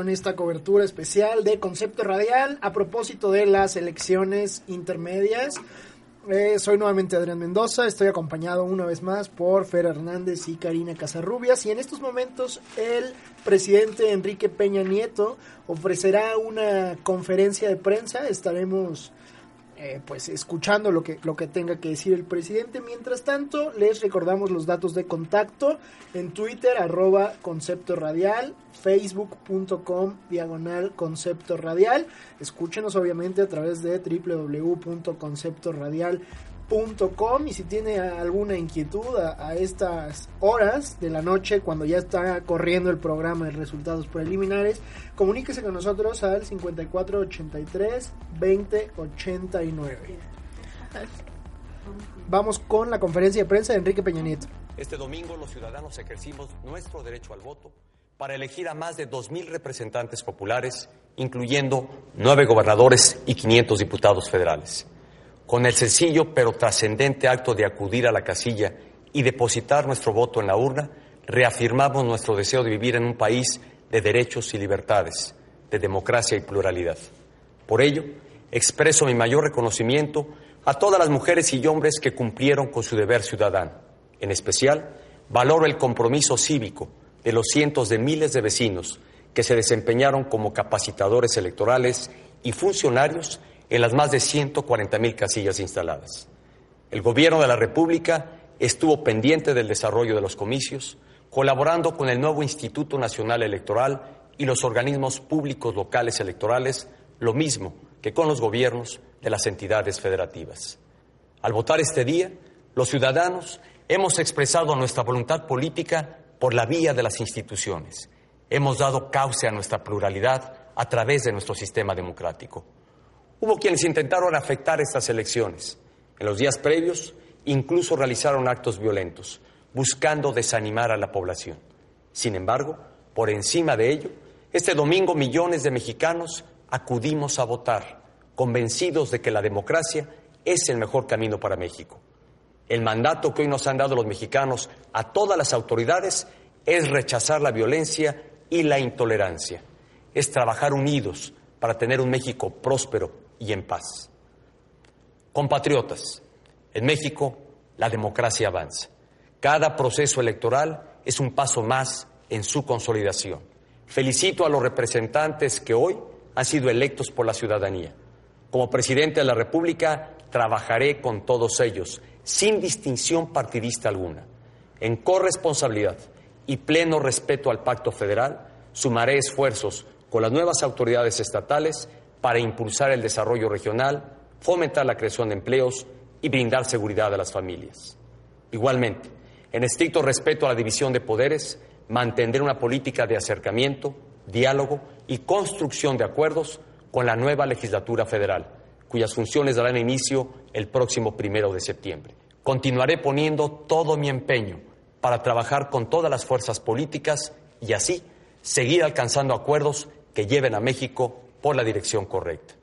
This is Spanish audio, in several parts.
en esta cobertura especial de Concepto Radial a propósito de las elecciones intermedias. Eh, soy nuevamente Adrián Mendoza, estoy acompañado una vez más por Fer Hernández y Karina Casarrubias y en estos momentos el presidente Enrique Peña Nieto ofrecerá una conferencia de prensa, estaremos eh, pues escuchando lo que, lo que tenga que decir el presidente. Mientras tanto, les recordamos los datos de contacto en Twitter, arroba concepto radial, facebook.com diagonal concepto radial. Escúchenos obviamente a través de www.conceptoradial.com Com, y si tiene alguna inquietud a, estas horas de la noche cuando ya está corriendo el programa de resultados preliminares, comuníquese con nosotros al 5483 2089. Vamos con la conferencia de prensa de Enrique Peña Nieto. Este domingo los ciudadanos ejercimos nuestro derecho al voto para elegir a más de 2.000 representantes populares, incluyendo nueve gobernadores y 500 diputados federales. Con el sencillo pero trascendente acto de acudir a la casilla y depositar nuestro voto en la urna, reafirmamos nuestro deseo de vivir en un país de derechos y libertades, de democracia y pluralidad. Por ello, expreso mi mayor reconocimiento a todas las mujeres y hombres que cumplieron con su deber ciudadano. En especial, valoro el compromiso cívico de los cientos de miles de vecinos que se desempeñaron como capacitadores electorales y funcionarios en las más de 140 mil casillas instaladas. El Gobierno de la República estuvo pendiente del desarrollo de los comicios, colaborando con el nuevo Instituto Nacional Electoral y los organismos públicos locales electorales, lo mismo que con los gobiernos de las entidades federativas. Al votar este día, los ciudadanos hemos expresado nuestra voluntad política por la vía de las instituciones. Hemos dado cauce a nuestra pluralidad a través de nuestro sistema democrático. Hubo quienes intentaron afectar estas elecciones. En los días previos incluso realizaron actos violentos, buscando desanimar a la población. Sin embargo, por encima de ello, este domingo millones de mexicanos acudimos a votar, convencidos de que la democracia es el mejor camino para México. El mandato que hoy nos han dado los mexicanos a todas las autoridades es rechazar la violencia y la intolerancia, es trabajar unidos para tener un México próspero y en paz. Compatriotas, en México la democracia avanza. Cada proceso electoral es un paso más en su consolidación. Felicito a los representantes que hoy han sido electos por la ciudadanía. Como presidente de la República, trabajaré con todos ellos, sin distinción partidista alguna. En corresponsabilidad y pleno respeto al pacto federal, sumaré esfuerzos con las nuevas autoridades estatales para impulsar el desarrollo regional, fomentar la creación de empleos y brindar seguridad a las familias. Igualmente, en estricto respeto a la división de poderes, mantendré una política de acercamiento, diálogo y construcción de acuerdos con la nueva legislatura federal, cuyas funciones darán inicio el próximo primero de septiembre. Continuaré poniendo todo mi empeño para trabajar con todas las fuerzas políticas y así seguir alcanzando acuerdos que lleven a México por la dirección correcta.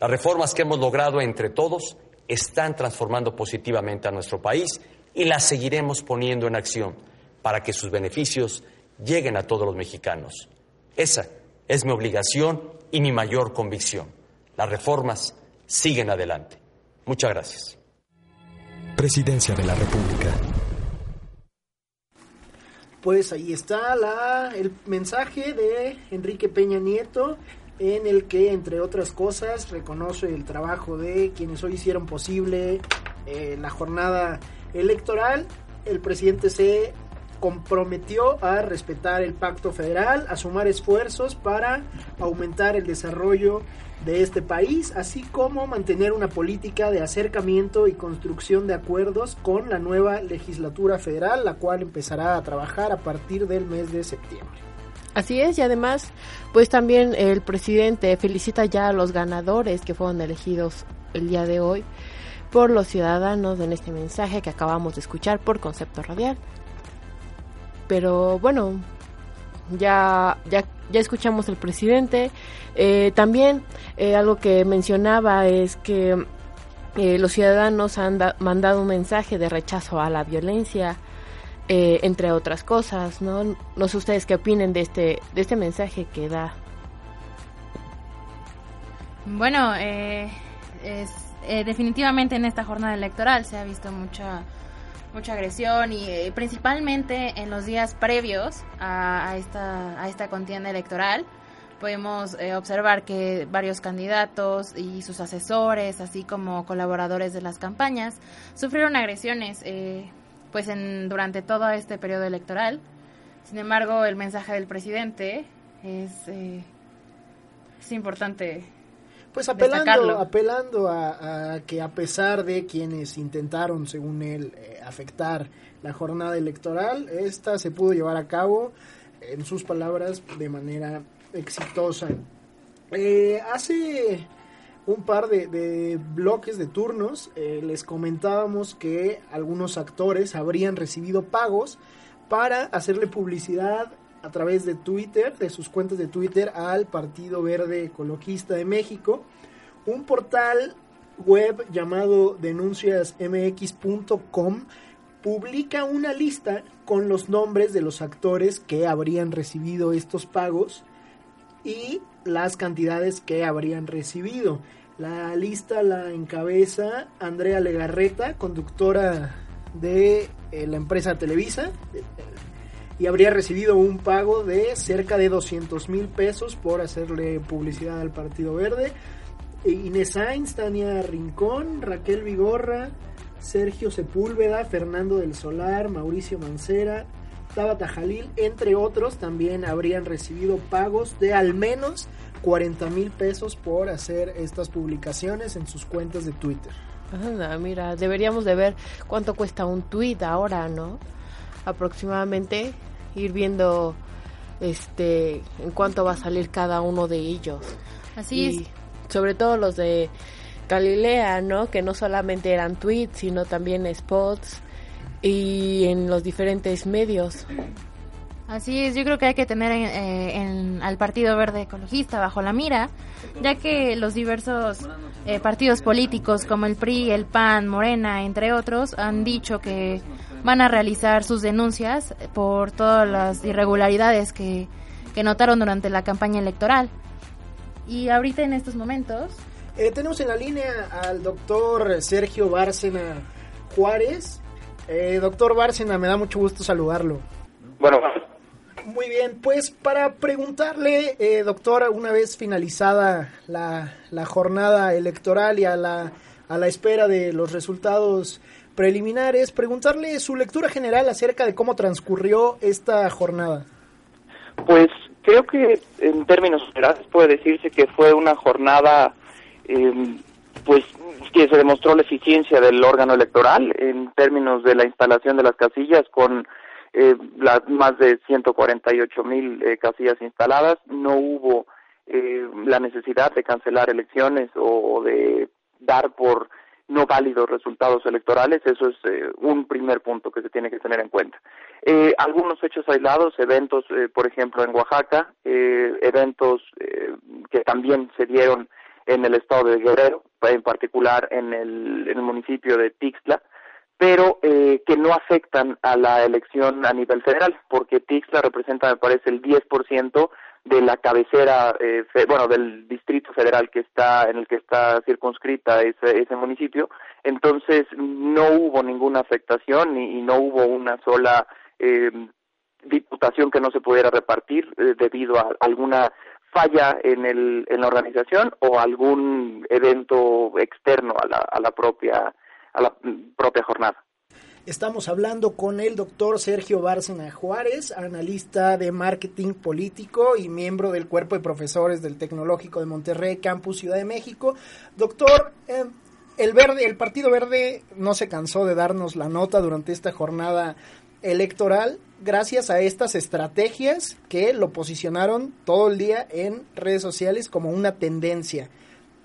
Las reformas que hemos logrado entre todos están transformando positivamente a nuestro país y las seguiremos poniendo en acción para que sus beneficios lleguen a todos los mexicanos. Esa es mi obligación y mi mayor convicción. Las reformas siguen adelante. Muchas gracias. Presidencia de la República. Pues ahí está la, el mensaje de Enrique Peña Nieto en el que, entre otras cosas, reconoce el trabajo de quienes hoy hicieron posible eh, la jornada electoral. El presidente se comprometió a respetar el pacto federal, a sumar esfuerzos para aumentar el desarrollo de este país, así como mantener una política de acercamiento y construcción de acuerdos con la nueva legislatura federal, la cual empezará a trabajar a partir del mes de septiembre. Así es, y además, pues también el presidente felicita ya a los ganadores que fueron elegidos el día de hoy por los ciudadanos en este mensaje que acabamos de escuchar por concepto radial. Pero bueno, ya, ya, ya escuchamos al presidente. Eh, también eh, algo que mencionaba es que eh, los ciudadanos han mandado un mensaje de rechazo a la violencia, eh, entre otras cosas, ¿no? No sé ustedes qué opinen de este, de este mensaje que da Bueno, eh, es, eh, definitivamente en esta jornada electoral se ha visto mucha mucha agresión y eh, principalmente en los días previos a, esta, a esta contienda electoral podemos eh, observar que varios candidatos y sus asesores, así como colaboradores de las campañas, sufrieron agresiones eh, pues en, durante todo este periodo electoral. Sin embargo, el mensaje del presidente es, es importante pues apelando, apelando a, que a pesar de quienes intentaron, según él, eh, afectar la jornada electoral, esta se pudo llevar a cabo, en sus palabras, de manera exitosa. Eh, hace un par de, bloques de turnos eh, les comentábamos que algunos actores habrían recibido pagos para hacerle publicidad a través de Twitter, de sus cuentas de Twitter, al Partido Verde Ecologista de México. Un portal web llamado denunciasmx.com publica una lista con los nombres de los actores que habrían recibido estos pagos y las cantidades que habrían recibido. La lista la encabeza Andrea Legarreta, conductora de eh, la empresa Televisa, y habría recibido un pago de cerca de 200 mil pesos por hacerle publicidad al Partido Verde. E Inés Sainz, Tania Rincón, Raquel Vigorra, Sergio Sepúlveda, Fernando del Solar, Mauricio Mancera, Tabata Jalil, entre otros, también habrían recibido pagos de al menos 40 mil pesos por hacer estas publicaciones en sus cuentas de Twitter. mira, deberíamos de ver cuánto cuesta un tweet ahora, ¿no? aproximadamente ir viendo este en cuánto va a salir cada uno de ellos. Así es. Sobre todo los de Galilea, ¿no? Que no solamente eran tweets, sino también spots y en los diferentes medios. Así es, yo creo que hay que tener eh, al Partido Verde Ecologista bajo la mira, ya que los diversos eh, partidos políticos como el PRI, el PAN, Morena, entre otros, han dicho que van a realizar sus denuncias por todas las irregularidades que, notaron durante la campaña electoral. Y ahorita en estos momentos... Eh, tenemos en la línea al doctor Sergio Bárcena Juárez. Eh, doctor Bárcena, me da mucho gusto saludarlo. Bueno, muy bien, pues para preguntarle, eh, doctor, una vez finalizada la, la, jornada electoral y a la, a la espera de los resultados preliminares, preguntarle su lectura general acerca de cómo transcurrió esta jornada. Pues creo que en términos generales puede decirse que fue una jornada em, pues que se demostró la eficiencia del órgano electoral en términos de la instalación de las casillas con eh, las más de 148 mil eh, casillas instaladas no hubo eh, la necesidad de cancelar elecciones o de dar por no válidos resultados electorales, eso es eh, un primer punto que se tiene que tener en cuenta. Eh, algunos hechos aislados, eventos, por ejemplo, en Oaxaca, eventos que también se dieron en el estado de Guerrero, en particular en el, en el municipio de Tixla, pero que no afectan a la elección a nivel federal, porque Tixla representa, me parece, el 10% de la cabecera, eh, bueno, del distrito federal que está, en el que está circunscrita ese, ese municipio, entonces no hubo ninguna afectación y, no hubo una sola eh, diputación que no se pudiera repartir eh, debido a alguna falla en, el, en la organización o algún evento externo a la, a la propia a la propia jornada. Estamos hablando con el doctor Sergio Bárcena Juárez, analista de marketing político y miembro del cuerpo de profesores del Tecnológico de Monterrey, Campus Ciudad de México. Doctor, em, el, verde, el Partido Verde no se cansó de darnos la nota durante esta jornada electoral gracias a estas estrategias que lo posicionaron todo el día en redes sociales como una tendencia.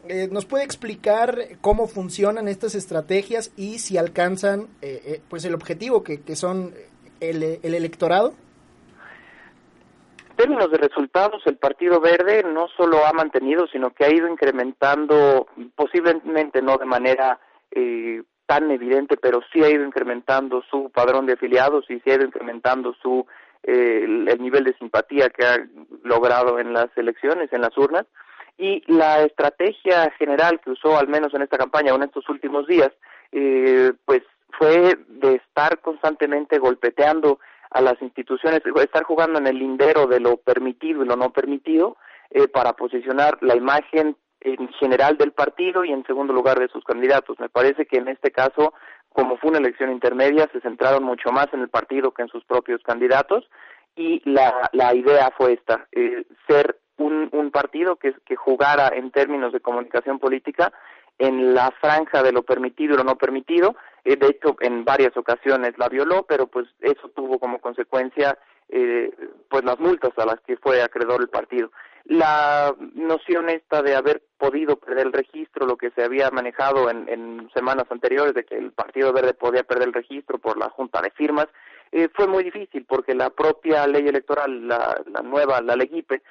Eh, ¿Nos puede explicar cómo funcionan estas estrategias y si alcanzan eh, eh, pues el objetivo que, que son el, el, electorado? En términos de resultados, el Partido Verde no solo ha mantenido, sino que ha ido incrementando, posiblemente no de manera tan evidente, pero sí ha ido incrementando su padrón de afiliados y sí ha ido incrementando su el nivel de simpatía que ha logrado en las elecciones, en las urnas. Y la estrategia general que usó, al menos en esta campaña o en estos últimos días, eh, pues fue de estar constantemente golpeteando a las instituciones, estar jugando en el lindero de lo permitido y lo no permitido eh, para posicionar la imagen en general del partido y en segundo lugar de sus candidatos. Me parece que en este caso, como fue una elección intermedia, se centraron mucho más en el partido que en sus propios candidatos y la, la idea fue esta, eh, ser un, un partido que, que jugara en términos de comunicación política en la franja de lo permitido y lo no permitido. Eh, de hecho, en varias ocasiones la violó, pero pues eso tuvo como consecuencia eh, pues las multas a las que fue acreedor el partido. La noción esta de haber podido perder el registro, lo que se había manejado en, en semanas anteriores de que el Partido Verde podía perder el registro por la junta de firmas, eh, fue muy difícil porque la propia ley electoral, la, la nueva, la Legipe,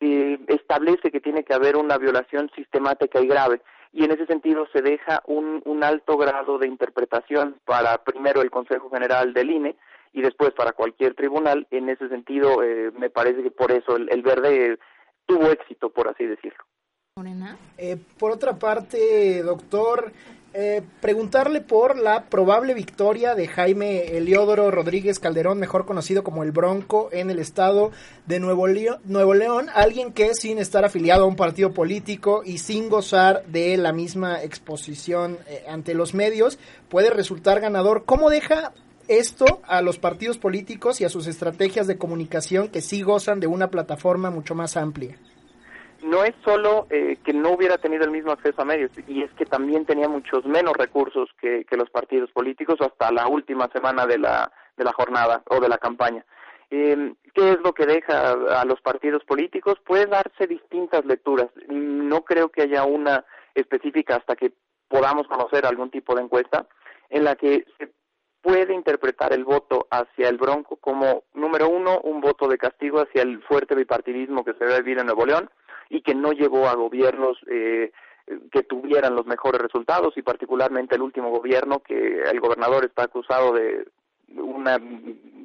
eh, establece que tiene que haber una violación sistemática y grave y en ese sentido se deja un, un alto grado de interpretación para primero el Consejo General del INE y después para cualquier tribunal. En ese sentido, eh, me parece que por eso el, el verde tuvo éxito, por así decirlo. Eh, por otra parte, doctor, eh, preguntarle por la probable victoria de Jaime Eliodoro Rodríguez Calderón, mejor conocido como el Bronco, en el estado de Nuevo León, Nuevo León, alguien que sin estar afiliado a un partido político y sin gozar de la misma exposición eh, ante los medios, puede resultar ganador. ¿Cómo deja esto a los partidos políticos y a sus estrategias de comunicación que sí gozan de una plataforma mucho más amplia? no es solo eh, que no hubiera tenido el mismo acceso a medios, y es que también tenía muchos menos recursos que, los partidos políticos hasta la última semana de la, de la jornada o de la campaña. Eh, ¿Qué es lo que deja a los partidos políticos? Puede darse distintas lecturas. No creo que haya una específica hasta que podamos conocer algún tipo de encuesta en la que se puede interpretar el voto hacia el Bronco como, número uno, un voto de castigo hacia el fuerte bipartidismo que se ve vivir en Nuevo León, y que no llevó a gobiernos eh, que tuvieran los mejores resultados y particularmente el último gobierno que el gobernador está acusado de una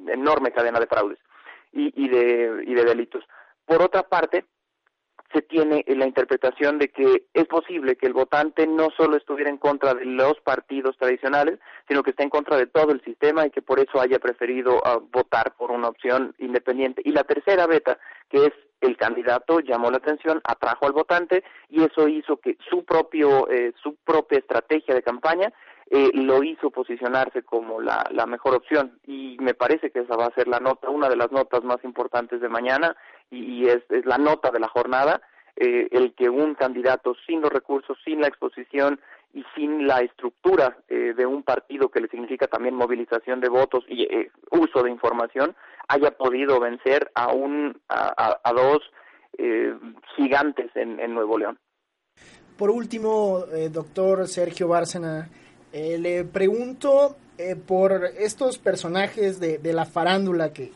enorme cadena de fraudes y, y de, y de delitos. Por otra parte, se tiene la interpretación de que es posible que el votante no solo estuviera en contra de los partidos tradicionales, sino que esté en contra de todo el sistema y que por eso haya preferido uh, votar por una opción independiente. Y la tercera beta, que es el candidato llamó la atención, atrajo al votante y eso hizo que su propio eh, su propia estrategia de campaña eh, lo hizo posicionarse como la, la mejor opción y me parece que esa va a ser la nota, una de las notas más importantes de mañana y, es, es, la nota de la jornada, eh, el que un candidato sin los recursos, sin la exposición y sin la estructura eh, de un partido que le significa también movilización de votos y eh, uso de información haya podido vencer a un a, a, a dos eh, gigantes en, en, Nuevo León. Por último, eh, doctor Sergio Bárcena, eh, le pregunto por estos personajes de, la farándula que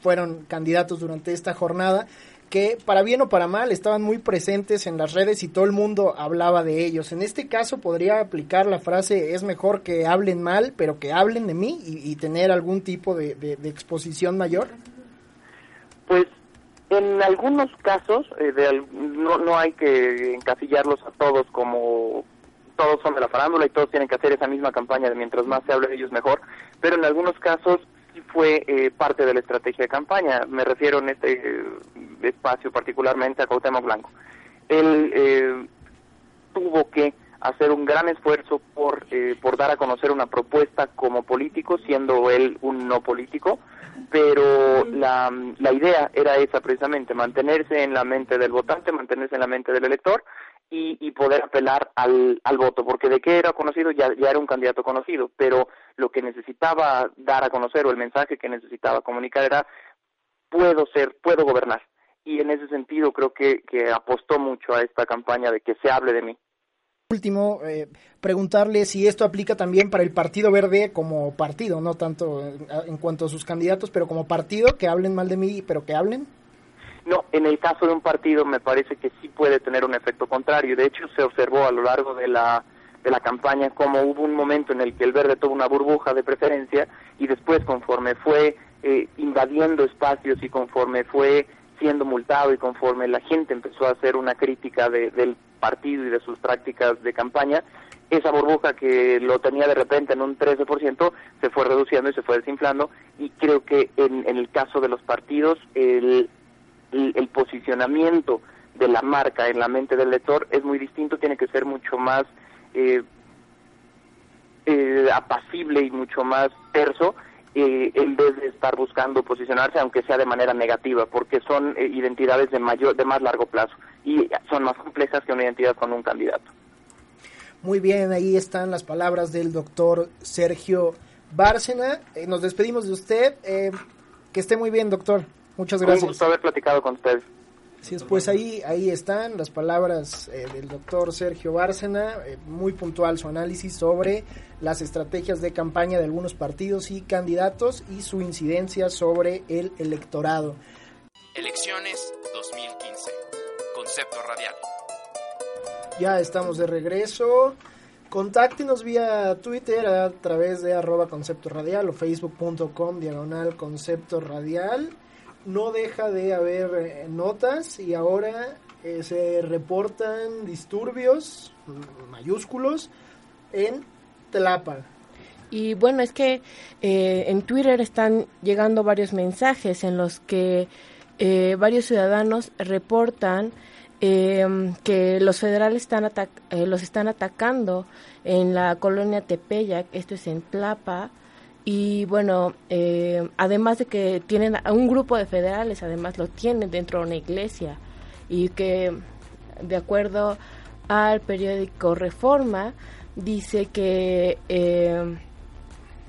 fueron candidatos durante esta jornada que para bien o para mal estaban muy presentes en las redes y todo el mundo hablaba de ellos. En este caso podría aplicar la frase es mejor que hablen mal, pero que hablen de mí y, tener algún tipo de, exposición mayor. Pues en algunos casos eh, de, no, no hay que encasillarlos a todos como todos son de la farándula y todos tienen que hacer esa misma campaña de mientras más se hable de ellos mejor, pero en algunos casos fue eh, parte de la estrategia de campaña. Me refiero en este eh, espacio particularmente a Cuauhtémoc Blanco. Él eh, tuvo que hacer un gran esfuerzo por, eh, por dar a conocer una propuesta como político, siendo él un no político, pero la, la idea era esa precisamente, mantenerse en la mente del votante, mantenerse en la mente del elector y, y poder apelar al, al voto, porque de qué era conocido ya, era un candidato conocido, pero lo que necesitaba dar a conocer o el mensaje que necesitaba comunicar era puedo ser, puedo gobernar. Y en ese sentido creo que, que apostó mucho a esta campaña de que se hable de mí. Último, eh, preguntarle si esto aplica también para el Partido Verde como partido, no tanto en, en cuanto a sus candidatos, pero como partido, que hablen mal de mí, pero que hablen. No, en el caso de un partido me parece que sí puede tener un efecto contrario. De hecho, se observó a lo largo de la, de la campaña como hubo un momento en el que el verde tuvo una burbuja de preferencia y después conforme fue eh, invadiendo espacios y conforme fue siendo multado y conforme la gente empezó a hacer una crítica del partido y de sus prácticas de campaña, esa burbuja que lo tenía de repente en un 13% se fue reduciendo y se fue desinflando y creo que en, el caso de los partidos el, el, posicionamiento de la marca en la mente del lector es muy distinto, tiene que ser mucho más eh, eh, apacible y mucho más terso eh, en vez de estar buscando posicionarse, aunque sea de manera negativa, porque son eh, identidades de mayor, de más largo plazo y son más complejas que una identidad con un candidato. Muy bien, ahí están las palabras del doctor Sergio Bárcena. Eh, nos despedimos de usted. que esté muy bien, doctor. Muchas gracias. Un gusto haber platicado con usted. Sí, pues ahí, ahí están las palabras eh, del doctor Sergio Bárcena, eh, muy puntual su análisis sobre las estrategias de campaña de algunos partidos y candidatos y su incidencia sobre el electorado. Elecciones 2015. Concepto radial. Ya estamos de regreso. Contáctenos vía Twitter a través de arroba concepto radial o facebook.com diagonal concepto radial no deja de haber eh, notas y ahora eh, se reportan disturbios mayúsculos en Tlapa. Y bueno, es que eh, en Twitter están llegando varios mensajes en los que varios ciudadanos reportan em, que los federales están los están atacando en la colonia Tepeyac, esto es en Tlapa, y bueno, eh, además de que tienen a un grupo de federales, además lo tienen dentro de una iglesia y que de acuerdo al periódico Reforma dice que eh,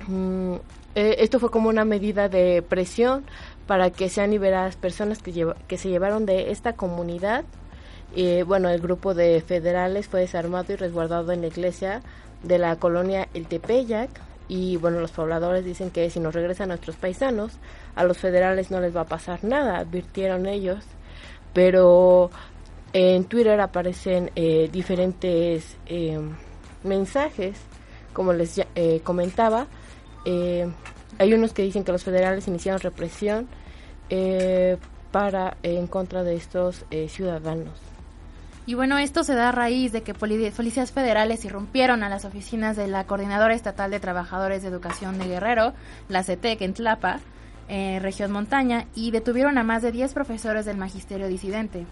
mm, eh, esto fue como una medida de presión para que sean liberadas personas que, que se llevaron de esta comunidad. y bueno, el grupo de federales fue desarmado y resguardado en la iglesia de la colonia El Tepeyac y bueno, los pobladores dicen que si nos regresan nuestros paisanos, a los federales no les va a pasar nada, advirtieron ellos, pero en Twitter aparecen eh, diferentes eh, mensajes, como les eh, comentaba, hay unos que dicen que los federales iniciaron represión para en contra de estos ciudadanos. Y bueno, esto se da a raíz de que policías federales irrumpieron a las oficinas de la Coordinadora Estatal de Trabajadores de Educación de Guerrero, la CETEC, en Tlapa, región montaña, y detuvieron a más de 10 profesores del magisterio disidente.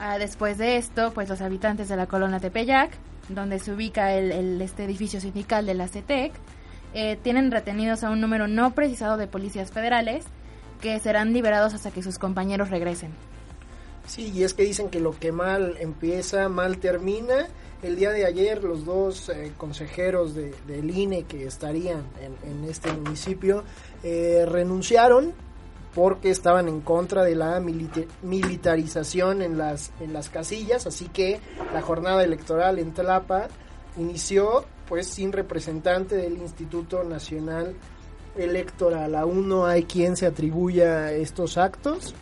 Ah, después de esto, pues los habitantes de la colonia Tepeyac, donde se ubica el, este edificio sindical de la CETEC, eh, tienen retenidos a un número no precisado de policías federales que serán liberados hasta que sus compañeros regresen. Sí, y es que dicen que lo que mal empieza, mal termina. El día de ayer los dos eh, consejeros de, del INE que estarían en, este municipio eh, renunciaron porque estaban en contra de la militarización en las, en las casillas, así que la jornada electoral en Tlapa inició pues sin representante del Instituto Nacional Electoral. Aún no hay quien se atribuya estos actos.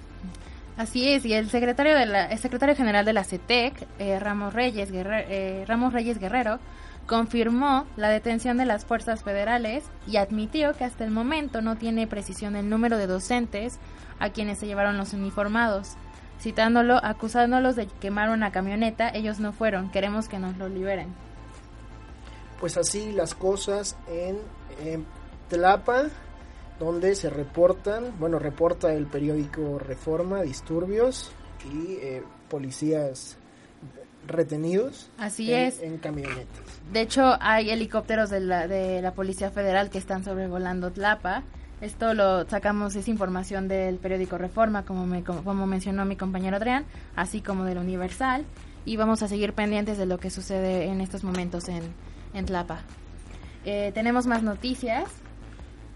Así es, y el secretario, de la, el secretario general de la CETEC, eh, Ramos, Reyes Guerrero, eh, Ramos Reyes Guerrero, confirmó la detención de las fuerzas federales y admitió que hasta el momento no tiene precisión el número de docentes a quienes se llevaron los uniformados. Citándolo, acusándolos de quemar una camioneta, ellos no fueron, queremos que nos lo liberen. Pues así las cosas en, en Tlapa donde se reportan, bueno, reporta el periódico Reforma disturbios y eh, policías retenidos Así en, es. en camionetas. De hecho, hay helicópteros de la, de la Policía Federal que están sobrevolando Tlapa. Esto lo sacamos, es información del periódico Reforma, como, me, como, mencionó mi compañero Adrián, así como del Universal. Y vamos a seguir pendientes de lo que sucede en estos momentos en, en Tlapa. Eh, tenemos más noticias.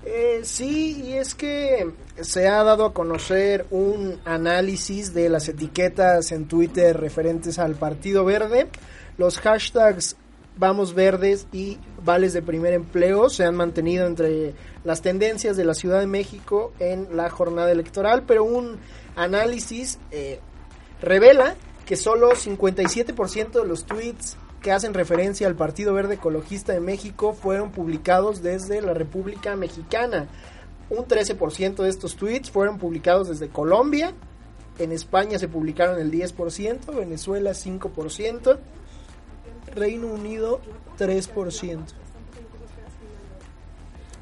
Eh, sí, y es que se ha dado a conocer un análisis de las etiquetas en Twitter referentes al Partido Verde. Los hashtags Vamos Verdes y Vales de Primer Empleo se han mantenido entre las tendencias de la Ciudad de México en la jornada electoral, pero un análisis eh, revela que solo 57% de los tweets que hacen referencia al Partido Verde Ecologista de México fueron publicados desde la República Mexicana. Un 13% de estos tweets fueron publicados desde Colombia En España se publicaron el 10%, Venezuela 5%, Reino Unido 3%.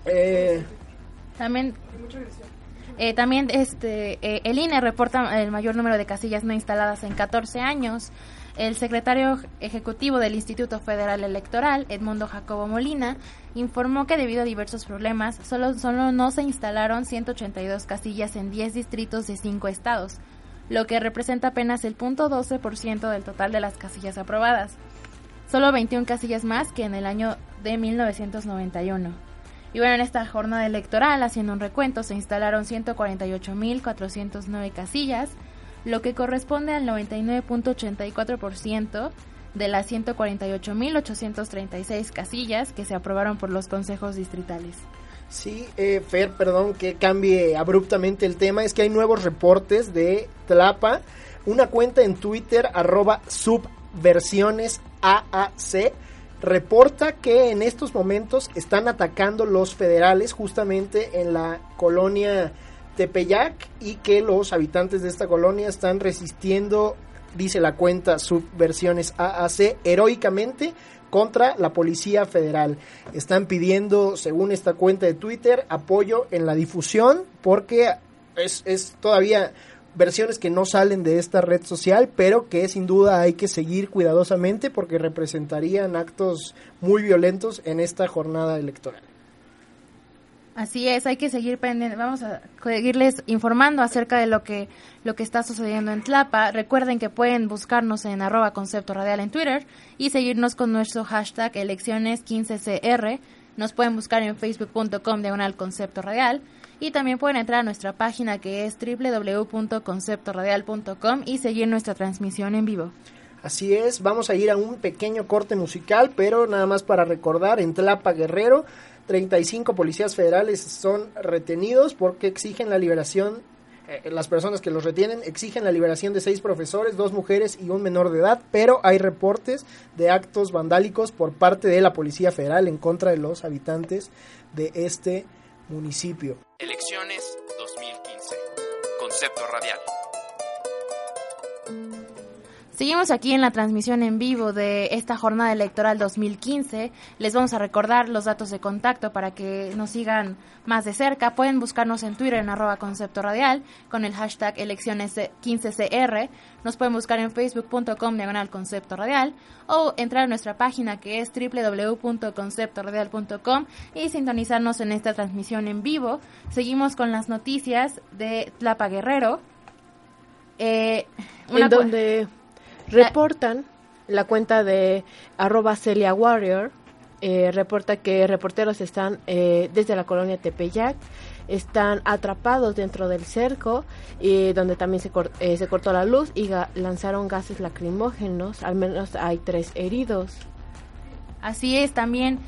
Eh, también eh, también este eh, el INE reporta el mayor número de casillas no instaladas en 14 años. El secretario ejecutivo del Instituto Federal Electoral, Edmundo Jacobo Molina, informó que debido a diversos problemas, solo, solo no se instalaron 182 casillas en 10 distritos de 5 estados, lo que representa apenas el 0.12% del total de las casillas aprobadas. Solo 21 casillas más que en el año de 1991. Y bueno, en esta jornada electoral, haciendo un recuento, se instalaron 148.409 casillas, lo que corresponde al 99.84% de las 148.836 casillas que se aprobaron por los consejos distritales. Sí, eh, Fer, perdón que cambie abruptamente el tema, es que hay nuevos reportes de Tlapa, una cuenta en Twitter arroba subversiones AAC reporta que en estos momentos están atacando los federales justamente en la colonia Tepeyac y que los habitantes de esta colonia están resistiendo, dice la cuenta Subversiones AAC, heroicamente contra la Policía Federal. Están pidiendo, según esta cuenta de Twitter, apoyo en la difusión porque es, es todavía versiones que no salen de esta red social, pero que sin duda hay que seguir cuidadosamente porque representarían actos muy violentos en esta jornada electoral. Así es, hay que seguir pendiente, vamos a seguirles informando acerca de lo que lo que está sucediendo en Tlapa. Recuerden que pueden buscarnos en arroba concepto radial en Twitter y seguirnos con nuestro hashtag elecciones 15CR. Nos pueden buscar en facebook.com diagonal concepto radial y también pueden entrar a nuestra página que es www.conceptoradial.com y seguir nuestra transmisión en vivo. Así es, vamos a ir a un pequeño corte musical, pero nada más para recordar, en Tlapa Guerrero, 35 policías federales son retenidos porque exigen la liberación, eh, las personas que los retienen exigen la liberación de seis profesores, dos mujeres y un menor de edad, pero hay reportes de actos vandálicos por parte de la Policía Federal en contra de los habitantes de este municipio. Elecciones 2015. Concepto radial. Seguimos aquí en la transmisión en vivo de esta jornada electoral 2015. Les vamos a recordar los datos de contacto para que nos sigan más de cerca. Pueden buscarnos en Twitter en arroba concepto radial con el hashtag elecciones 15CR. Nos pueden buscar en facebook.com diagonal concepto radial o entrar a nuestra página que es www.conceptoradial.com y sintonizarnos en esta transmisión en vivo. Seguimos con las noticias de Tlapa Guerrero. Eh, en donde reportan la cuenta de arroba Celia Warrior, eh, reporta que reporteros están eh, desde la colonia Tepeyac, están atrapados dentro del cerco, y donde también se, eh, se cortó la luz y lanzaron gases lacrimógenos, al menos hay tres heridos. Así es, también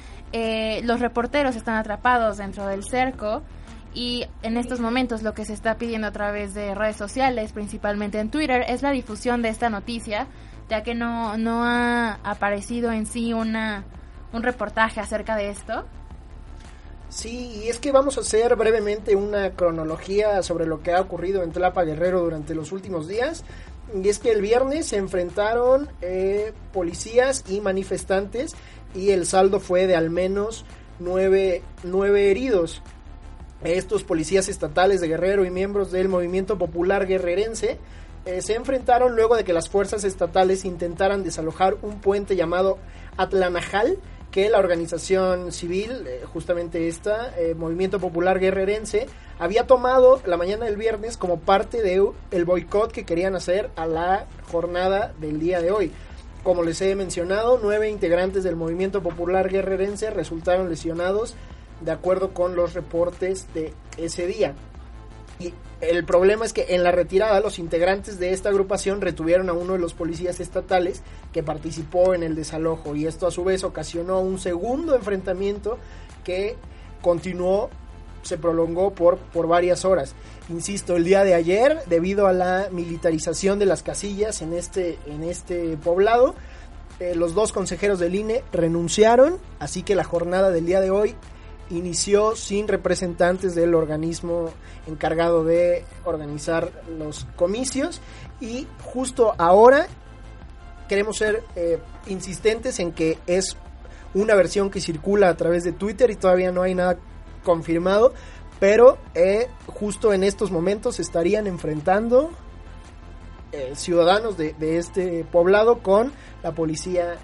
los reporteros están atrapados dentro del cerco y en estos momentos lo que se está pidiendo a través de redes sociales, principalmente en Twitter, es la difusión de esta noticia, ya que no, no ha aparecido en sí una, un reportaje acerca de esto. Sí, y es que vamos a hacer brevemente una cronología sobre lo que ha ocurrido en Tlapa Guerrero durante los últimos días. Y es que el viernes se enfrentaron eh, policías y manifestantes y el saldo fue de al menos nueve, nueve heridos. Estos policías estatales de Guerrero y miembros del movimiento popular guerrerense eh, se enfrentaron luego de que las fuerzas estatales intentaran desalojar un puente llamado Atlanajal, que la organización civil, eh, justamente esta, eh, Movimiento Popular Guerrerense, había tomado la mañana del viernes como parte del el boicot que querían hacer a la jornada del día de hoy. Como les he mencionado, nueve integrantes del Movimiento Popular Guerrerense resultaron lesionados de acuerdo con los reportes de ese día. Y el problema es que en la retirada los integrantes de esta agrupación retuvieron a uno de los policías estatales que participó en el desalojo y esto a su vez ocasionó un segundo enfrentamiento que continuó, se prolongó por, por varias horas. Insisto, el día de ayer, debido a la militarización de las casillas en este, en este poblado, eh, los dos consejeros del INE renunciaron, así que la jornada del día de hoy inició sin representantes del organismo encargado de organizar los comicios y justo ahora queremos ser eh, insistentes en que es una versión que circula a través de Twitter y todavía no hay nada confirmado, pero eh, justo en estos momentos estarían enfrentando eh, ciudadanos de, de este poblado con la policía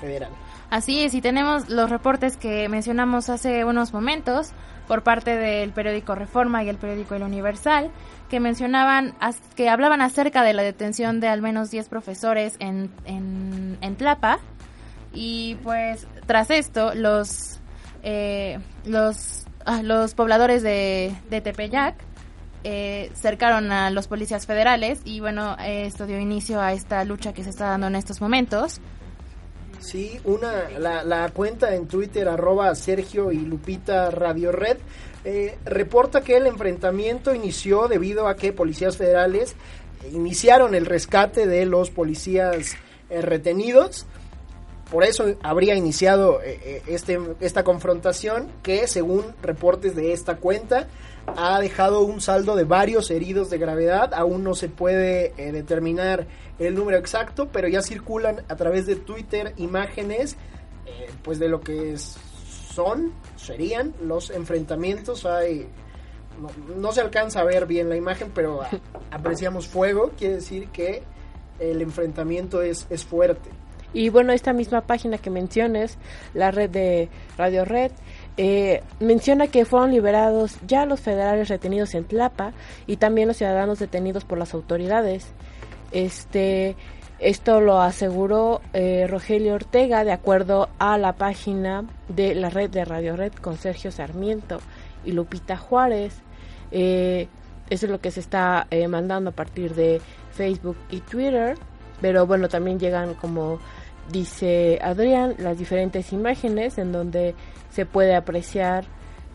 federal. Así es, y tenemos los reportes que mencionamos hace unos momentos por parte del periódico Reforma y el periódico El Universal, que mencionaban, que hablaban acerca de la detención de al menos 10 profesores en, en, en Tlapa. Y pues tras esto, los, eh, los, ah, los pobladores de, de Tepeyac eh, cercaron a los policías federales y bueno, esto dio inicio a esta lucha que se está dando en estos momentos. Sí, una, la, la cuenta en Twitter, arroba Sergio y Lupita Radio Red, eh, reporta que el enfrentamiento inició debido a que policías federales iniciaron el rescate de los policías eh, retenidos. Por eso habría iniciado eh, este, esta confrontación que, según reportes de esta cuenta, ha dejado un saldo de varios heridos de gravedad. Aún no se puede eh, determinar el número exacto, pero ya circulan a través de Twitter imágenes eh, pues de lo que es, son, serían los enfrentamientos. Hay, no, no, se alcanza a ver bien la imagen, pero a, apreciamos fuego. Quiere decir que el enfrentamiento es, es fuerte. Y bueno, esta misma página que menciones, la red de Radio Red, eh, menciona que fueron liberados ya los federales retenidos en Tlapa y también los ciudadanos detenidos por las autoridades. Este, esto lo aseguró eh, Rogelio Ortega de acuerdo a la página de la red de Radio Red con Sergio Sarmiento y Lupita Juárez. Eh, eso es lo que se está eh, mandando a partir de Facebook y Twitter. Pero bueno, también llegan como dice Adrián, las diferentes imágenes en donde se puede apreciar,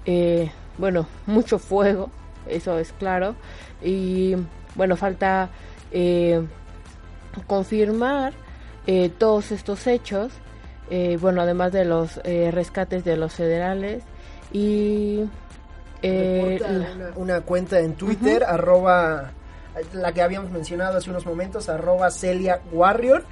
eh, bueno, mucho fuego, eso es claro, y bueno, falta eh, confirmar eh, todos estos hechos, eh, bueno, además de los eh, rescates de los federales y... Eh, una, una, cuenta en Twitter, uh -huh. arroba, la que habíamos mencionado hace unos momentos, arroba Celia Warrior,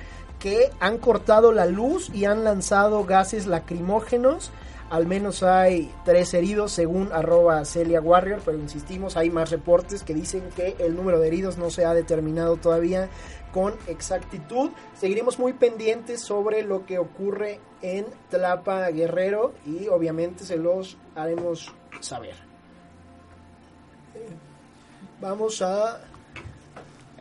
que han cortado la luz y han lanzado gases lacrimógenos. Al menos hay tres heridos según arroba Celia Warrior, pero insistimos, hay más reportes que dicen que el número de heridos no se ha determinado todavía con exactitud. Seguiremos muy pendientes sobre lo que ocurre en Tlapa Guerrero y obviamente se los haremos saber. Vamos a...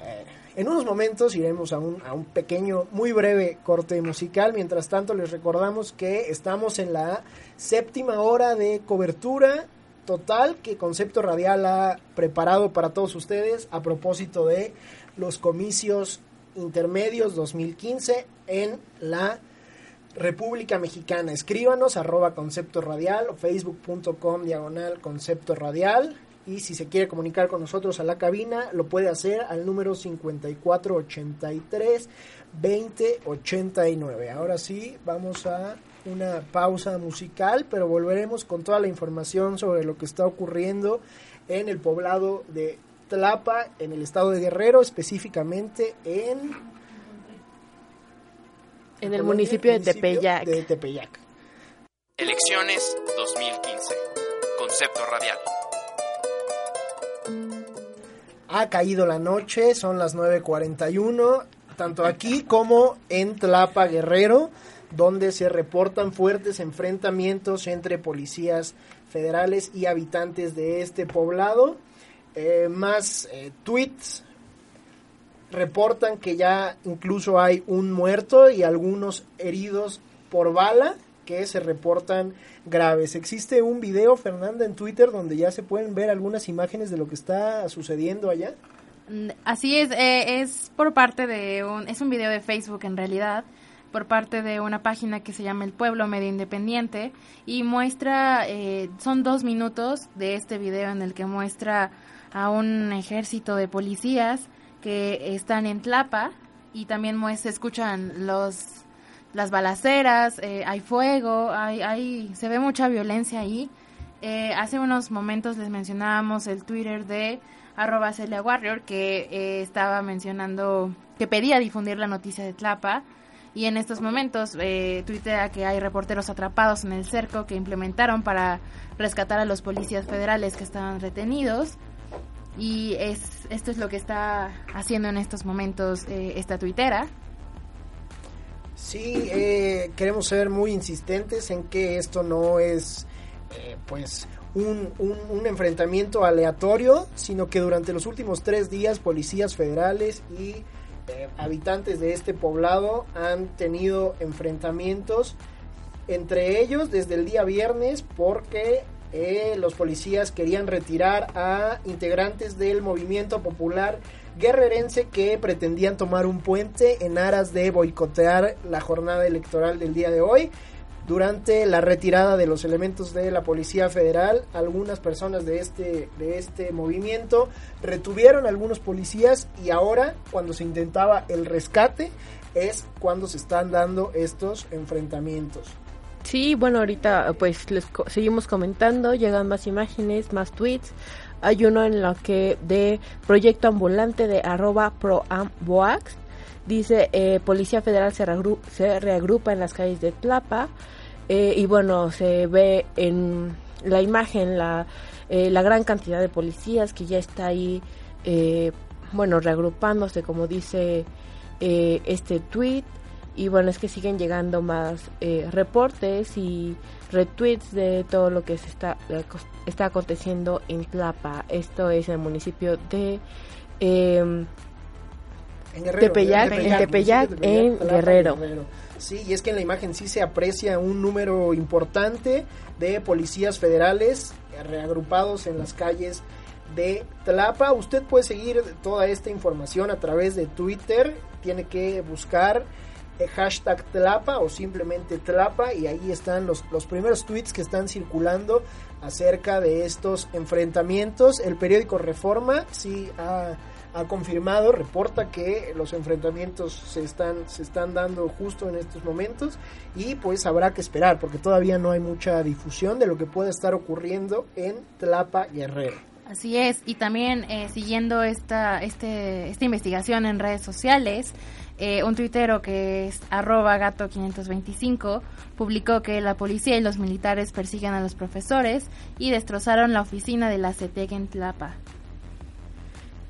Eh, en unos momentos iremos a un, a un, pequeño, muy breve corte musical. Mientras tanto, les recordamos que estamos en la séptima hora de cobertura total que Concepto Radial ha preparado para todos ustedes a propósito de los comicios intermedios 2015 en la República Mexicana. Escríbanos arroba concepto radial o facebook.com diagonal concepto radial y si se quiere comunicar con nosotros a la cabina lo puede hacer al número 5483 2089. Ahora sí, vamos a una pausa musical, pero volveremos con toda la información sobre lo que está ocurriendo en el poblado de Tlapa, en el estado de Guerrero, específicamente en en el municipio, de, Tepeyac. de Tepeyac. Elecciones 2015. Concepto radial. Ha caído la noche, son las 9.41, tanto aquí como en Tlapa Guerrero, donde se reportan fuertes enfrentamientos entre policías federales y habitantes de este poblado. Eh, más eh, tweets reportan que ya incluso hay un muerto y algunos heridos por bala que se reportan graves. Existe un video, Fernanda, en Twitter donde ya se pueden ver algunas imágenes de lo que está sucediendo allá. Así es, eh, es por parte de un, es un video de Facebook en realidad, por parte de una página que se llama El Pueblo Medio Independiente y muestra, eh, son dos minutos de este video en el que muestra a un ejército de policías que están en Tlapa y también se escuchan los las balaceras, eh, hay fuego, hay, hay, se ve mucha violencia ahí eh, hace unos momentos les mencionábamos el Twitter de arroba Celia Warrior que eh, estaba mencionando que pedía difundir la noticia de Tlapa y en estos momentos eh, tuitea que hay reporteros atrapados en el cerco que implementaron para rescatar a los policías federales que estaban retenidos y es esto es lo que está haciendo en estos momentos eh, esta tuitera. Sí, eh, queremos ser muy insistentes en que esto no es eh, pues un, un, enfrentamiento aleatorio, sino que durante los últimos tres días policías federales y eh, habitantes de este poblado han tenido enfrentamientos entre ellos desde el día viernes porque eh, los policías querían retirar a integrantes del movimiento popular guerrerense que pretendían tomar un puente en aras de boicotear la jornada electoral del día de hoy. Durante la retirada de los elementos de la Policía Federal, algunas personas de este, de este movimiento retuvieron a algunos policías y ahora, cuando se intentaba el rescate, es cuando se están dando estos enfrentamientos. Sí, bueno, ahorita pues les seguimos comentando, llegan más imágenes, más tweets. Hay uno en lo que de Proyecto Ambulante de arroba proamboax. Dice, eh, Policía Federal se, reagru se, reagrupa en las calles de Tlapa. Eh, y bueno, se ve en la imagen la, eh, la gran cantidad de policías que ya está ahí, bueno, reagrupándose, como dice este tweet y bueno es que siguen llegando más reportes y retweets de todo lo que se está está aconteciendo en Tlapa esto es el municipio de eh, en Guerrero, Tepeyac, en Tepeyac, en, Tepeyac, en Tlapa, Guerrero. Guerrero. Sí, y es que en la imagen sí se aprecia un número importante de policías federales reagrupados en las calles de Tlapa. Usted puede seguir toda esta información a través de Twitter. Tiene que buscar hashtag Tlapa o simplemente Tlapa y ahí están los, los primeros tweets que están circulando acerca de estos enfrentamientos. El periódico Reforma sí ha, ha, confirmado, reporta que los enfrentamientos se están, se están dando justo en estos momentos y pues habrá que esperar porque todavía no hay mucha difusión de lo que puede estar ocurriendo en Tlapa Guerrero. Así es, y también eh, siguiendo esta, este, esta investigación en redes sociales, eh, un tuitero que es arroba gato525 publicó que la policía y los militares persiguen a los profesores y destrozaron la oficina de la CETEC en Tlapa.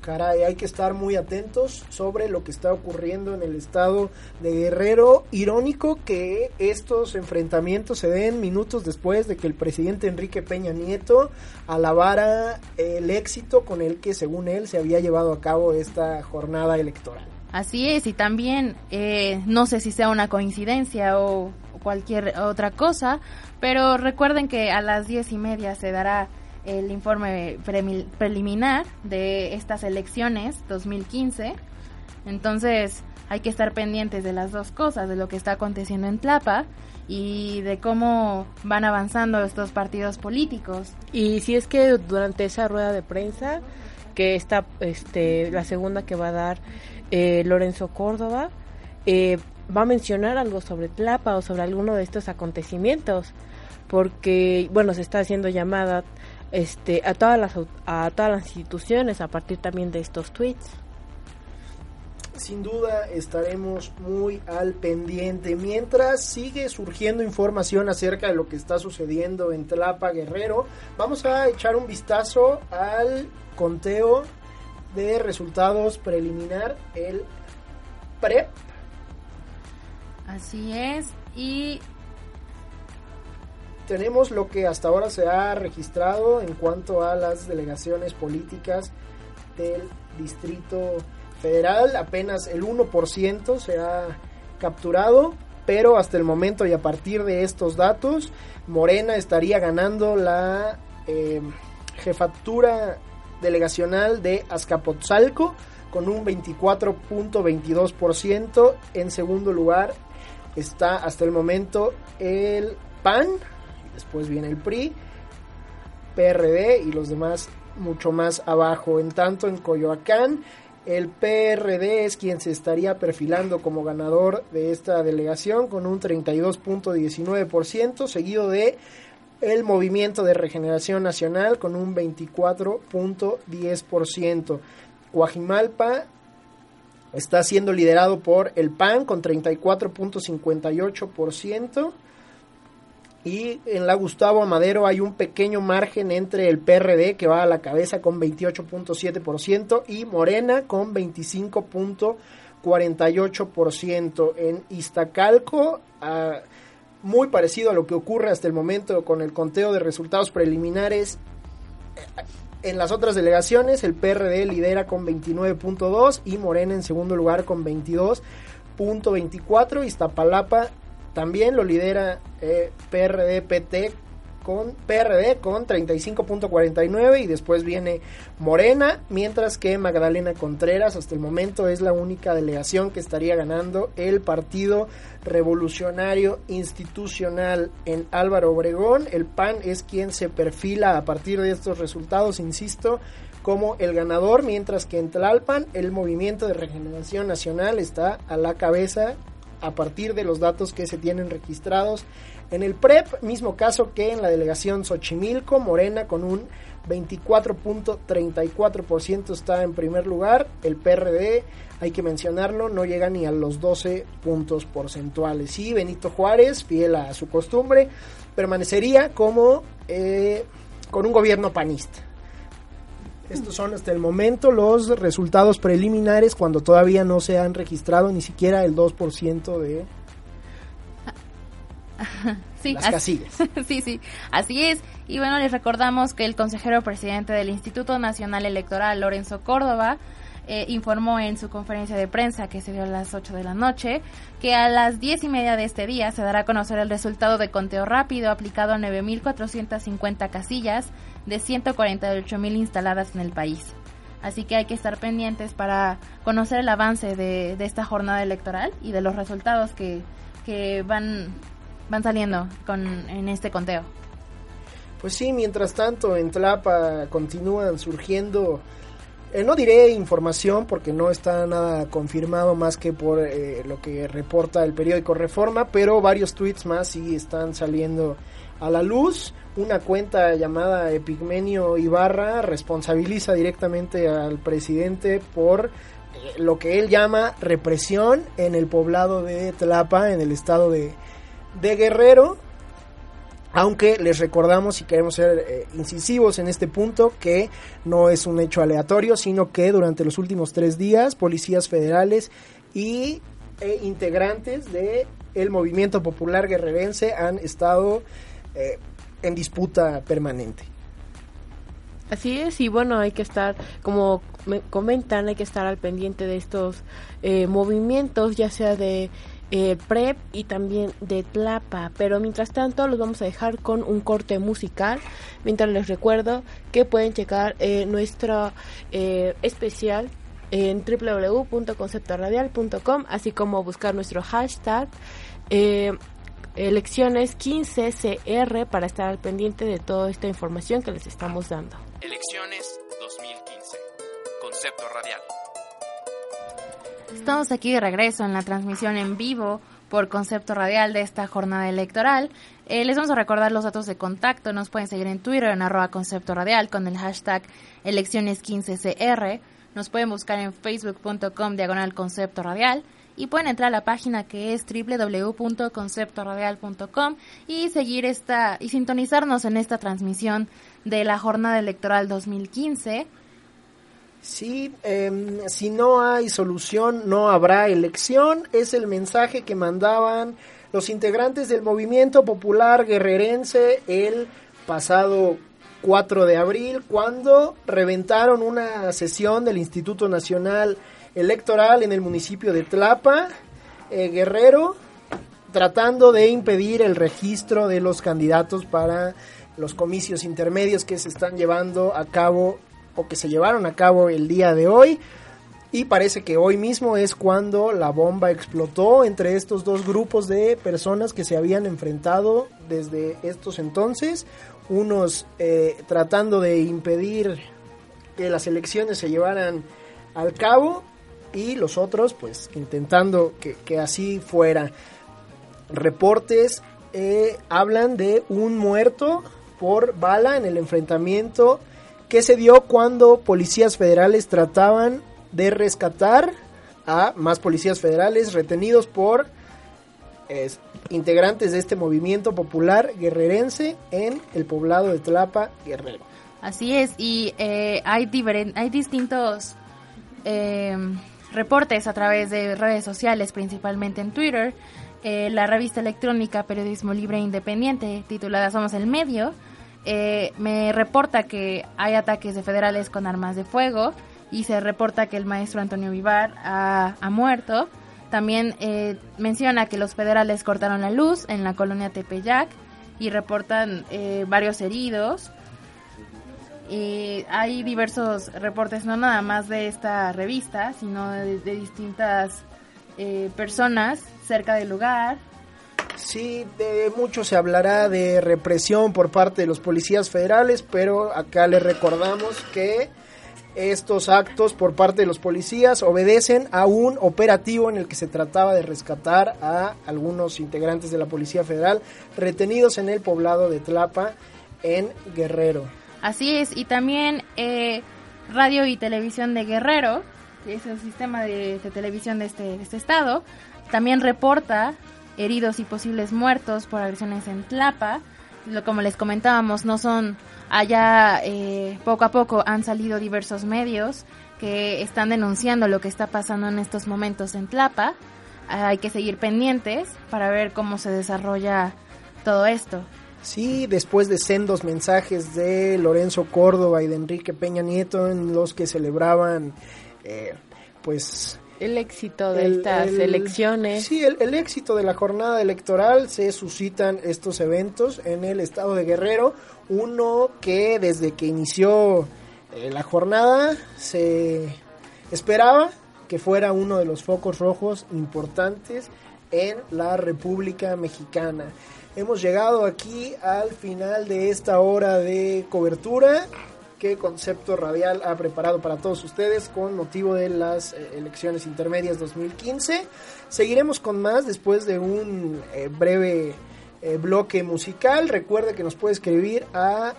Caray, hay que estar muy atentos sobre lo que está ocurriendo en el estado de Guerrero. Irónico que estos enfrentamientos se den minutos después de que el presidente Enrique Peña Nieto alabara el éxito con el que, según él, se había llevado a cabo esta jornada electoral. Así es, y también eh, no sé si sea una coincidencia o cualquier otra cosa, pero recuerden que a las diez y media se dará el informe pre preliminar de estas elecciones 2015. Entonces hay que estar pendientes de las dos cosas, de lo que está aconteciendo en Tlapa y de cómo van avanzando estos partidos políticos. Y si es que durante esa rueda de prensa, que está este, la segunda que va a dar eh, Lorenzo Córdoba, eh, va a mencionar algo sobre Tlapa o sobre alguno de estos acontecimientos, porque, bueno, se está haciendo llamada este, a, todas las, a todas las instituciones a partir también de estos tweets. Sin duda estaremos muy al pendiente. Mientras sigue surgiendo información acerca de lo que está sucediendo en Tlapa Guerrero, vamos a echar un vistazo al conteo de resultados preliminar, el PREP. Así es, y tenemos lo que hasta ahora se ha registrado en cuanto a las delegaciones políticas del Distrito Federal. Apenas el 1% se ha capturado, pero hasta el momento y a partir de estos datos, Morena estaría ganando la eh, jefatura delegacional de Azcapotzalco con un 24.22%. En segundo lugar está hasta el momento el PAN después viene el PRI, PRD y los demás mucho más abajo. En tanto, en Coyoacán, el PRD es quien se estaría perfilando como ganador de esta delegación con un 32.19%, seguido de el Movimiento de Regeneración Nacional con un 24.10%. Guajimalpa está siendo liderado por el PAN con 34.58%. Y en la Gustavo Amadero hay un pequeño margen entre el PRD que va a la cabeza con 28.7% y Morena con 25.48%. En Iztacalco, ah, muy parecido a lo que ocurre hasta el momento con el conteo de resultados preliminares. En las otras delegaciones, el PRD lidera con 29.2 y Morena en segundo lugar con 22.24. Iztapalapa también lo lidera eh, PRD-PT con PRD con 35.49 y después viene Morena, mientras que Magdalena Contreras hasta el momento es la única delegación que estaría ganando el Partido Revolucionario Institucional en Álvaro Obregón. El PAN es quien se perfila a partir de estos resultados, insisto, como el ganador, mientras que en Tlalpan el Movimiento de Regeneración Nacional está a la cabeza a partir de los datos que se tienen registrados en el PREP, mismo caso que en la delegación Xochimilco, Morena con un 24.34% está en primer lugar, el PRD, hay que mencionarlo, no llega ni a los 12 puntos porcentuales. Y Benito Juárez, fiel a su costumbre, permanecería como eh, con un gobierno panista. Estos son hasta el momento los resultados preliminares cuando todavía no se han registrado ni siquiera el 2% de sí, las así, casillas. sí, sí, así es. Y bueno, les recordamos que el consejero presidente del Instituto Nacional Electoral, Lorenzo Córdoba, eh, informó en su conferencia de prensa que se dio a las 8 de la noche que a las 10 y media de este día se dará a conocer el resultado de conteo rápido aplicado a 9.450 casillas de 148.000 instaladas en el país. Así que hay que estar pendientes para conocer el avance de, de esta jornada electoral y de los resultados que, que van, van saliendo con, en este conteo. Pues sí, mientras tanto en Tlapa continúan surgiendo, eh, no diré información porque no está nada confirmado más que por eh, lo que reporta el periódico Reforma, pero varios tweets más sí están saliendo a la luz. Una cuenta llamada Epigmenio Ibarra responsabiliza directamente al presidente por eh, lo que él llama represión en el poblado de Tlapa, en el estado de, de Guerrero. Aunque les recordamos y queremos ser eh, incisivos en este punto que no es un hecho aleatorio, sino que durante los últimos tres días policías federales y e integrantes de el movimiento popular guerrerense han estado eh, en disputa permanente. Así es, y bueno, hay que estar, como me comentan, hay que estar al pendiente de estos eh, movimientos, ya sea de eh, PREP y también de Tlapa. Pero mientras tanto, los vamos a dejar con un corte musical. Mientras les recuerdo que pueden checar eh, nuestro eh, especial en www.conceptoradial.com, así como buscar nuestro hashtag. Eh, elecciones 15CR para estar al pendiente de toda esta información que les estamos dando. Elecciones 2015. Concepto radial. Estamos aquí de regreso en la transmisión en vivo por concepto radial de esta jornada electoral. Eh, les vamos a recordar los datos de contacto. Nos pueden seguir en Twitter en arroba concepto radial con el hashtag elecciones 15CR. Nos pueden buscar en facebook.com diagonal concepto radial y pueden entrar a la página que es www.conceptoradial.com y seguir esta y sintonizarnos en esta transmisión de la jornada electoral 2015. Sí, eh, si no hay solución, no habrá elección. Es el mensaje que mandaban los integrantes del Movimiento Popular Guerrerense el pasado 4 de abril, cuando reventaron una sesión del Instituto Nacional Electoral en el municipio de Tlapa, eh, Guerrero, tratando de impedir el registro de los candidatos para los comicios intermedios que se están llevando a cabo o que se llevaron a cabo el día de hoy. Y parece que hoy mismo es cuando la bomba explotó entre estos dos grupos de personas que se habían enfrentado desde estos entonces. Unos eh, tratando de impedir que las elecciones se llevaran al cabo y los otros pues intentando que, así fuera. Reportes eh, hablan de un muerto por bala en el enfrentamiento que se dio cuando policías federales trataban de rescatar a más policías federales retenidos por es, integrantes de este movimiento popular guerrerense en el poblado de Tlapa, Guerrero. Así es, y eh, hay, hay distintos eh, reportes a través de redes sociales, principalmente en Twitter. Eh, la revista electrónica Periodismo Libre e Independiente, titulada Somos el Medio, eh, me reporta que hay ataques de federales con armas de fuego y se reporta que el maestro Antonio Vivar ha, muerto. También eh, menciona que los federales cortaron la luz en la colonia Tepeyac y reportan eh, varios heridos. Y hay diversos reportes, no nada más de esta revista, sino de, de distintas eh, personas cerca del lugar. Sí, de mucho se hablará de represión por parte de los policías federales, pero acá les recordamos que estos actos por parte de los policías obedecen a un operativo en el que se trataba de rescatar a algunos integrantes de la Policía Federal retenidos en el poblado de Tlapa, en Guerrero. Así es, y también eh, Radio y Televisión de Guerrero, que es el sistema de, televisión este, de este estado, también reporta heridos y posibles muertos por agresiones en Tlapa. Lo, como les comentábamos, no son allá eh, poco a poco han salido diversos medios que están denunciando lo que está pasando en estos momentos en Tlapa. hay que seguir pendientes para ver cómo se desarrolla todo esto. Sí, después de sendos mensajes de Lorenzo Córdoba y de Enrique Peña Nieto en los que celebraban, eh, pues el éxito de el, estas el, elecciones. Sí, el, el, éxito de la jornada electoral se suscitan estos eventos en el estado de Guerrero. Uno que desde que inició eh, la jornada se esperaba que fuera uno de los focos rojos importantes en la República Mexicana. Hemos llegado aquí al final de esta hora de cobertura que Concepto Radial ha preparado para todos ustedes con motivo de las eh, elecciones intermedias 2015. Seguiremos con más después de un eh, breve eh, bloque musical. Recuerde que nos puede escribir a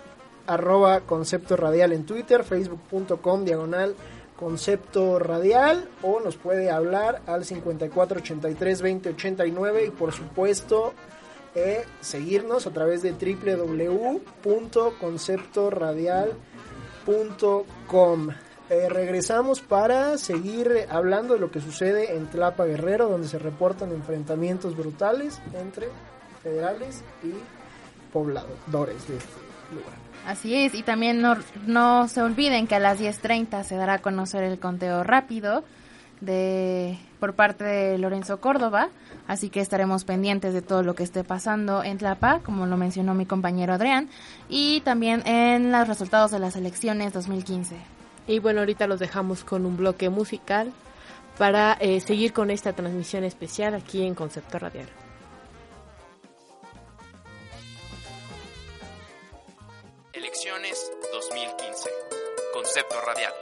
arroba Concepto Radial en Twitter, facebook.com diagonal Concepto Radial o nos puede hablar al 54 83 20 89 y por supuesto seguirnos a través de www.conceptoradial.com. Eh, regresamos para seguir hablando de lo que sucede en Tlapa Guerrero, donde se reportan enfrentamientos brutales entre federales y pobladores de este lugar. Así es, y también no, no se olviden que a las 10.30 se dará a conocer el conteo rápido de por parte de Lorenzo Córdoba, así que estaremos pendientes de todo lo que esté pasando en Tlapa, como lo mencionó mi compañero Adrián, y también en los resultados de las elecciones 2015. Y bueno, ahorita los dejamos con un bloque musical para eh, seguir con esta transmisión especial aquí en Concepto Radial. Elecciones 2015. Concepto Radial.